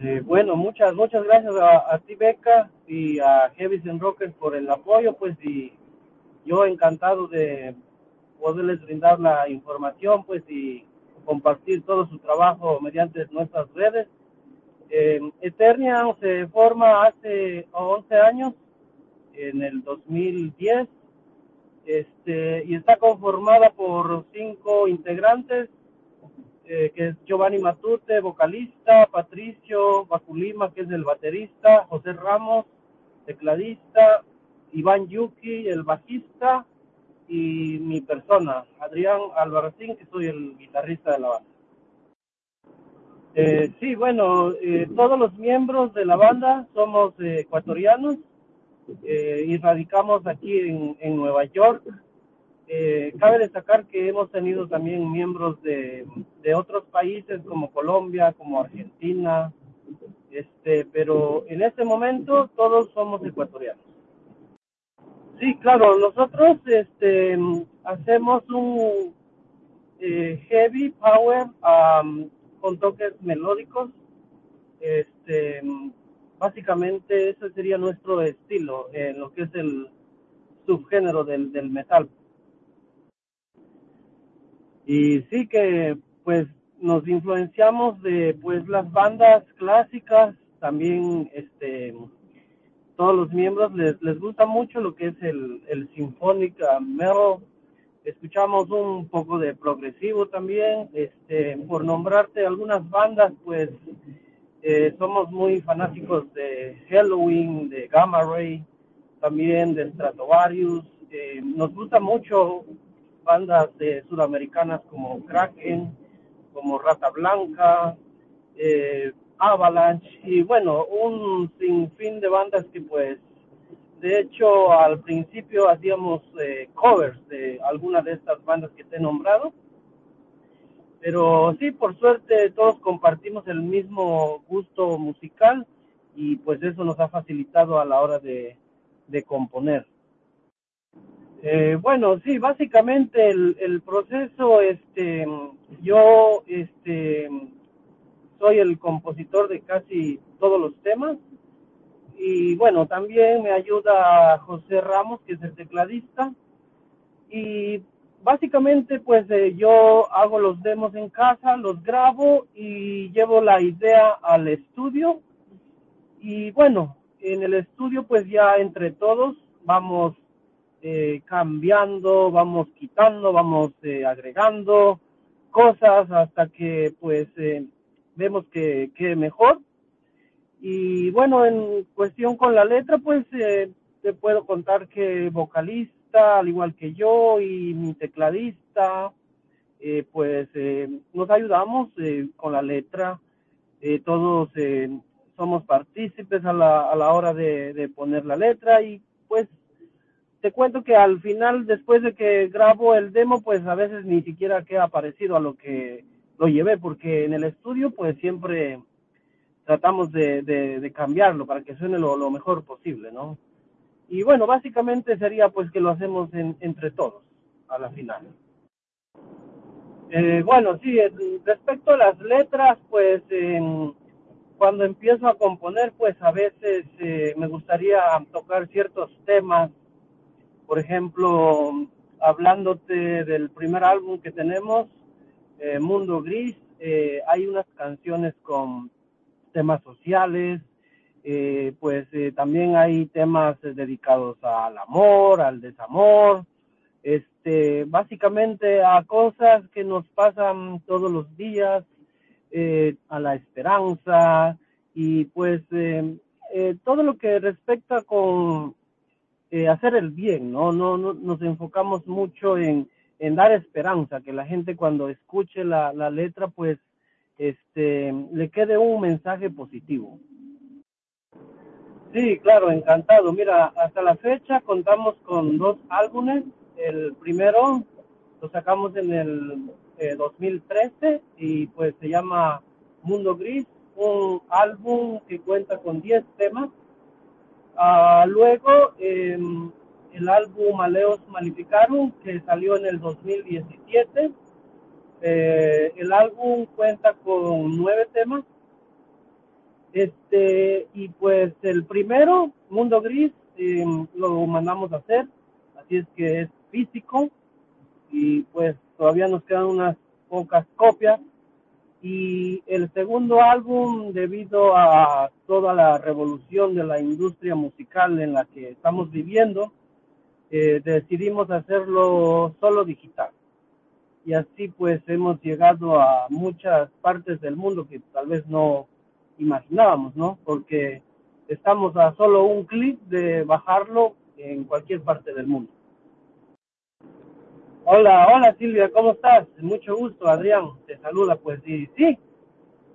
Eh, bueno, muchas, muchas gracias a, a ti, Beca, y a Heavy and Rockers por el apoyo, pues, y yo encantado de poderles brindar la información, pues, y compartir todo su trabajo mediante nuestras redes. Eh, se forma hace 11 años, en el 2010, este, y está conformada por cinco integrantes, eh, que es Giovanni Matute, vocalista, Patricio Baculima, que es el baterista, José Ramos, tecladista, Iván Yuki, el bajista, y mi persona, Adrián Albarracín, que soy el guitarrista de la banda. Eh, sí, bueno, eh, todos los miembros de la banda somos eh, ecuatorianos eh, y radicamos aquí en, en Nueva York. Eh, cabe destacar que hemos tenido también miembros de, otros países como Colombia, como Argentina, este, pero en este momento todos somos ecuatorianos. Sí, claro, nosotros este, hacemos un eh, heavy power um, con toques melódicos. Este, básicamente ese sería nuestro estilo lo que es el subgénero del metal. Y sí que pues nos influenciamos de pues las bandas clásicas, también este todos los miembros les, les gusta mucho lo que es el, el symphonic metal, escuchamos un poco de progresivo también, este por nombrarte algunas bandas pues eh, somos muy fanáticos de Halloween, de Gamma Ray, también de Stratovarius, eh, nos gusta mucho bandas de sudamericanas como Kraken, como Rata Blanca, eh, Avalanche y bueno, un sinfín de bandas que pues de hecho al principio hacíamos eh, covers de algunas de estas bandas que te he nombrado, pero sí, por suerte todos compartimos el mismo gusto musical y pues eso nos ha facilitado a la hora de, de componer. Eh, bueno, sí, básicamente el, el proceso, este, yo, este, soy el compositor de casi todos los temas. Y bueno, también me ayuda José Ramos, que es el tecladista. Y básicamente pues eh, yo hago los demos en casa, los grabo y llevo la idea al estudio. Y bueno, en el estudio pues ya entre todos vamos eh, cambiando, vamos quitando, vamos eh, agregando cosas hasta que pues eh, vemos que, que mejor. Y bueno, en cuestión con la letra, pues eh, te puedo contar que vocalista, al igual que yo, y mi tecladista, eh, pues eh, nos ayudamos con la letra. Todos somos partícipes a la, a la hora de, de poner la letra y pues te cuento que al final, después de que grabo el demo, pues a veces ni siquiera queda parecido a lo que lo llevé, porque en el estudio pues siempre tratamos de, de, cambiarlo para que suene lo, lo, mejor posible, ¿no? Y bueno, básicamente sería pues que lo hacemos en, entre todos a la final. Eh, bueno, sí, respecto a las letras, pues eh, cuando empiezo a componer, pues a veces eh, me gustaría tocar ciertos temas por ejemplo, hablándote del primer álbum que tenemos, eh, Mundo Gris, eh, hay unas canciones con temas sociales, eh, pues también hay temas dedicados al amor, al desamor, este, básicamente a cosas que nos pasan todos los días, a la esperanza y pues todo lo que respecta con eh, hacer el bien, ¿no? No, no nos enfocamos mucho en, en dar esperanza, que la gente cuando escuche la, la letra, pues, este, le quede un mensaje positivo. Sí, claro, encantado. Mira, hasta la fecha contamos con dos álbumes. El primero lo sacamos en el eh, 2013 y pues se llama Mundo Gris, un álbum que cuenta con 10 temas Uh, luego, eh, el álbum Aleos Malificarum, que salió en el 2017. Eh, el álbum cuenta con nueve temas. Este, y pues el primero, Mundo Gris, eh, lo mandamos a hacer, así es que es físico y pues todavía nos quedan unas pocas copias. Y el segundo álbum, debido a toda la revolución de la industria musical en la que estamos viviendo, eh, decidimos hacerlo solo digital. Y así pues hemos llegado a muchas partes del mundo que tal vez no imaginábamos, ¿no? Porque estamos a solo un clic de bajarlo en cualquier parte del mundo. Hola, hola Silvia, ¿cómo estás? Mucho gusto, Adrián, te saluda, pues y sí,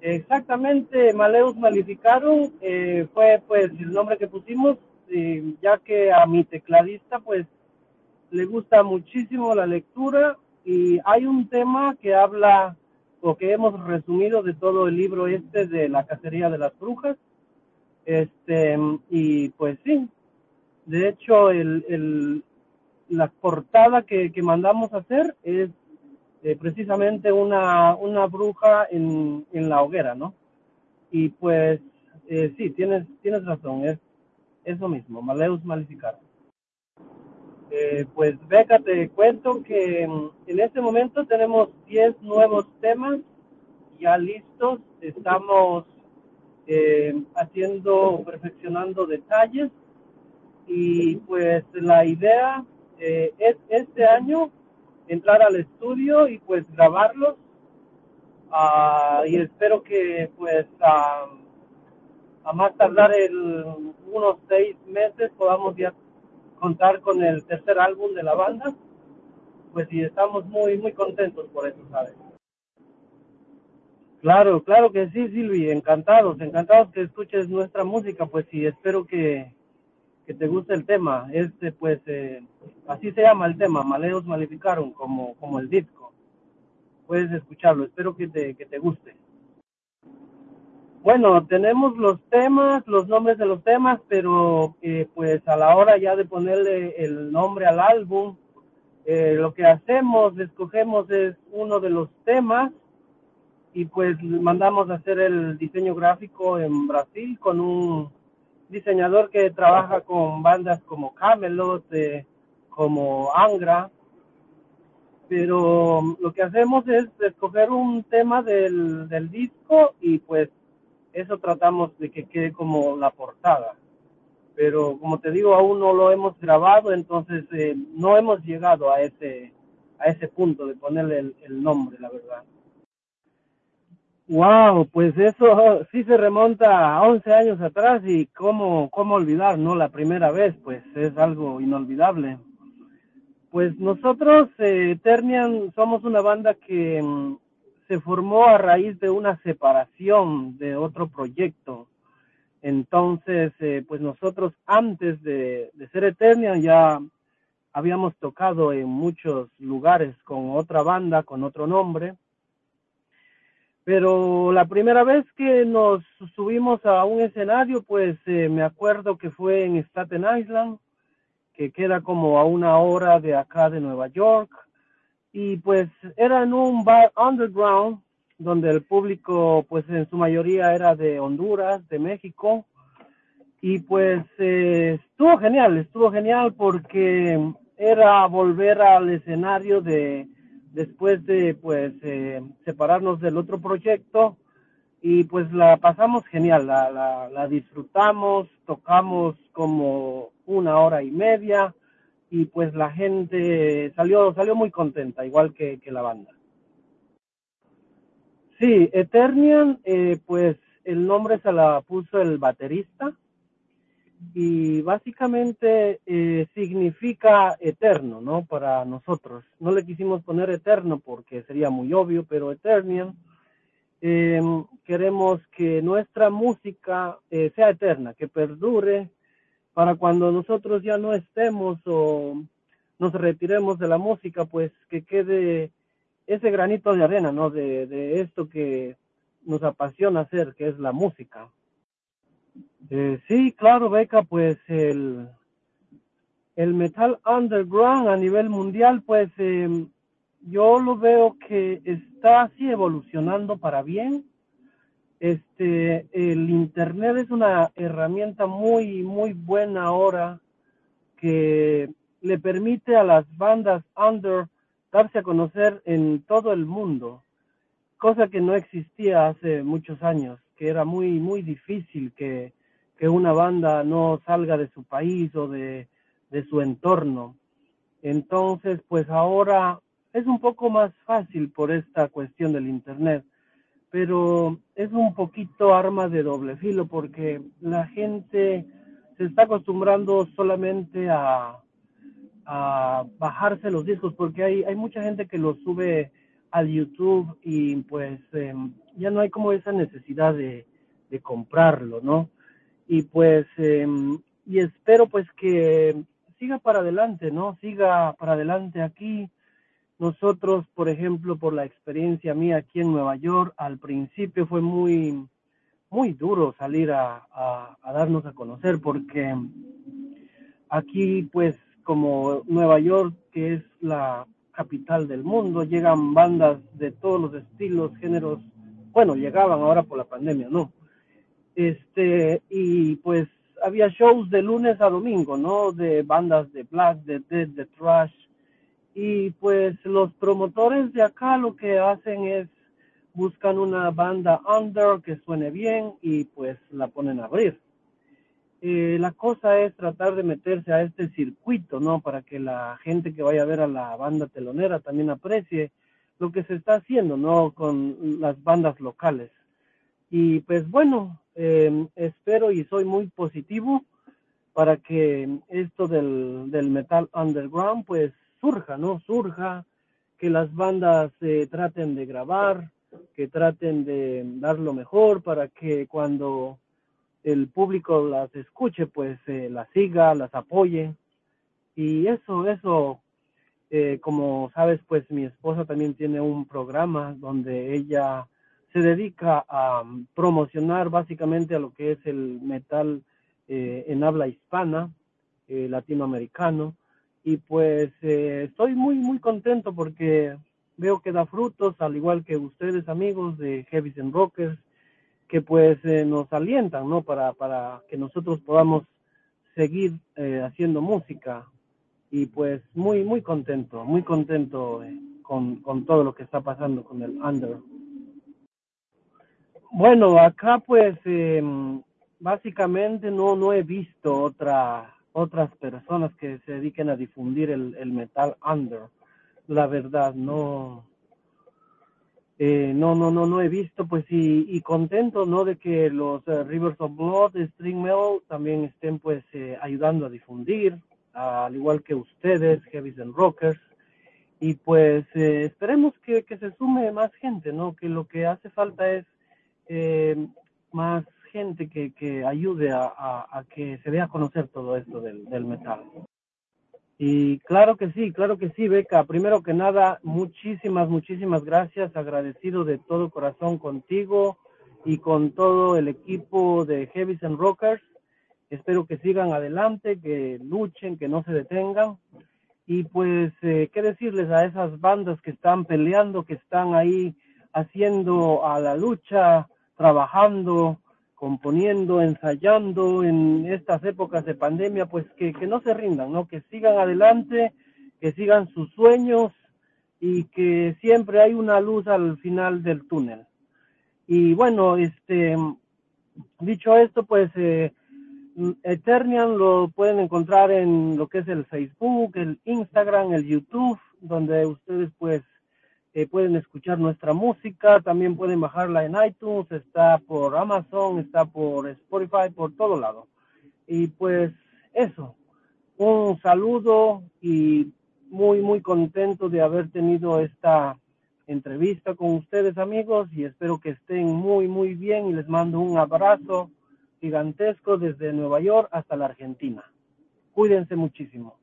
exactamente, Maleus Malificarum eh, fue pues el nombre que pusimos, ya que a mi tecladista pues le gusta muchísimo la lectura y hay un tema que habla o que hemos resumido de todo el libro este de la cacería de las brujas. Este, y pues sí, de hecho, el, el la portada que, que, mandamos hacer es eh, precisamente una, una bruja en, en, la hoguera, ¿no? Y pues eh, sí, tienes, tienes razón, es eso mismo, Maleus Malificar. Eh, pues Beca, te cuento que mm, en este momento tenemos 10 nuevos temas ya listos, estamos haciendo, perfeccionando detalles y pues la idea eh, es este año entrar al estudio y pues grabarlos. Uh, y espero que pues uh, a más tardar el, unos seis meses podamos ya contar con el tercer álbum de la banda, pues y estamos muy, muy contentos por eso, ¿sabes? Claro, claro que sí, Silvi, encantados, encantados que escuches nuestra música, pues y espero que, que te guste el tema. Este, pues, eh, así se llama el tema, Maleos Malificaron, como, como el disco. Puedes escucharlo, espero que te, que te guste. Bueno, tenemos los temas, los nombres de los temas, pero pues a la hora ya de ponerle el nombre al álbum, eh, lo que hacemos, escogemos es uno de los temas y pues mandamos a hacer el diseño gráfico en Brasil con un diseñador que trabaja con bandas como Camelot, eh, como Angra, pero lo que hacemos es escoger un tema del, del disco y pues eso tratamos de que quede como la portada. Pero como te digo, aún no lo hemos grabado, entonces eh, no hemos llegado a ese a ese punto de ponerle el, el nombre, la verdad. Wow, pues eso sí se remonta a 11 años atrás y cómo, cómo olvidar, ¿no? La primera vez, pues es algo inolvidable. Pues nosotros, eh, Ternian, somos una banda que mm, se formó a raíz de una separación de otro proyecto. Entonces, eh, pues nosotros antes de, de ser Eternian ya habíamos tocado en muchos lugares con otra banda, con otro nombre. Pero la primera vez que nos subimos a un escenario, pues eh, me acuerdo que fue en Staten Island, que queda como a una hora de acá de Nueva York. Y pues era en un bar underground donde el público pues en su mayoría era de Honduras, de México. Y pues eh, estuvo genial, estuvo genial porque era volver al escenario de después de pues eh, separarnos del otro proyecto y pues la pasamos genial, la, la, la disfrutamos, tocamos como una hora y media, y pues la gente salió salió muy contenta, igual que, la banda. Sí, Eternian, eh, pues el nombre se la puso el baterista y básicamente eh, significa eterno, ¿no? Para nosotros. No le quisimos poner eterno porque sería muy obvio, pero Eternian eh, queremos que nuestra música eh, sea eterna, que perdure para cuando nosotros ya no estemos o nos retiremos de la música, pues que quede ese granito de arena, ¿no? De, de esto que nos apasiona hacer, que es la música. Eh, sí, claro, Beca, pues el, metal underground a nivel mundial, pues eh, yo lo veo que está así evolucionando para bien. este, el Internet es una herramienta muy, muy buena ahora que le permite a las bandas under darse a conocer en todo el mundo, cosa que no existía hace muchos años, que era muy, muy difícil que, que una banda no salga de su país o de, de su entorno. Entonces, pues ahora es un poco más fácil por esta cuestión del Internet, pero es un poquito arma de doble filo porque la gente se está acostumbrando solamente a, a bajarse los discos porque hay, hay mucha gente que los sube al YouTube y pues em, ya no hay como esa necesidad de, de comprarlo, ¿no? Y pues, em, y espero pues que siga para adelante, ¿no? Siga para adelante aquí. Nosotros, por ejemplo, por la experiencia mía aquí en Nueva York, al principio fue muy, muy duro salir a, a, a darnos a conocer porque aquí pues como Nueva York, que es la capital del mundo, llegan bandas de todos los estilos, géneros, bueno, llegaban ahora por la pandemia, ¿no? Este, y pues había shows de lunes a domingo, ¿no? De bandas de black, de dead, de trash. Y pues los promotores de acá lo que hacen es buscan una banda under que suene bien y pues la ponen a abrir. Eh, la cosa es tratar de meterse a este circuito, ¿no? Para que la gente que vaya a ver a la banda telonera también aprecie lo que se está haciendo, ¿no? Con las bandas locales. Y pues bueno, eh, espero y soy muy positivo para que esto del, del metal underground pues surja, ¿no? Surja, que las bandas eh, traten de grabar, que traten de dar lo mejor para que cuando el público las escuche, pues eh, las siga, las apoye. Y eso, eso, eh, como sabes, pues mi esposa también tiene un programa donde ella se dedica a um, promocionar básicamente a lo que es el metal eh, en habla hispana, eh, latinoamericano. Y pues estoy muy, muy contento porque veo que da frutos, al igual que ustedes amigos de Heavies and Rockers, que pues eh, nos alientan, ¿no? Para, para que nosotros podamos seguir eh, haciendo música y pues muy, muy contento, muy contento eh, con, con todo lo que está pasando con el under. Bueno, acá pues eh, básicamente no, no he visto otra, otras personas que se dediquen a difundir el, el metal under. La verdad, no, eh, no, no, no, no he visto, pues y, y contento, ¿no? De que los uh, Rivers of Blood, String Metal, también estén pues eh, ayudando a difundir, al igual que ustedes, Heavies and Rockers, y pues eh, esperemos que, que, se sume más gente, ¿no? Que lo que hace falta es eh, más gente que, que ayude a, a, que se dé a conocer todo esto del metal. Y claro que sí, claro que sí, Beca. Primero que nada, muchísimas, muchísimas gracias. Agradecido de todo corazón contigo y con todo el equipo de Heavies and Rockers. Espero que sigan adelante, que luchen, que no se detengan. Y pues, eh, ¿qué decirles a esas bandas que están peleando, que están ahí haciendo a la lucha, trabajando, componiendo, ensayando en estas épocas de pandemia, pues que, no se rindan, ¿no? Que sigan adelante, que sigan sus sueños y que siempre hay una luz al final del túnel. Y bueno, este, dicho esto, pues eh, Eternian lo pueden encontrar en lo que es el Facebook, el Instagram, el YouTube, donde ustedes pues eh, pueden escuchar nuestra música, también pueden bajarla en iTunes, está por Amazon, está por Spotify, por todo lado. Y pues eso, un saludo y muy, muy contento de haber tenido esta entrevista con ustedes amigos y espero que estén muy, muy bien y les mando un abrazo gigantesco desde Nueva York hasta la Argentina. Cuídense muchísimo.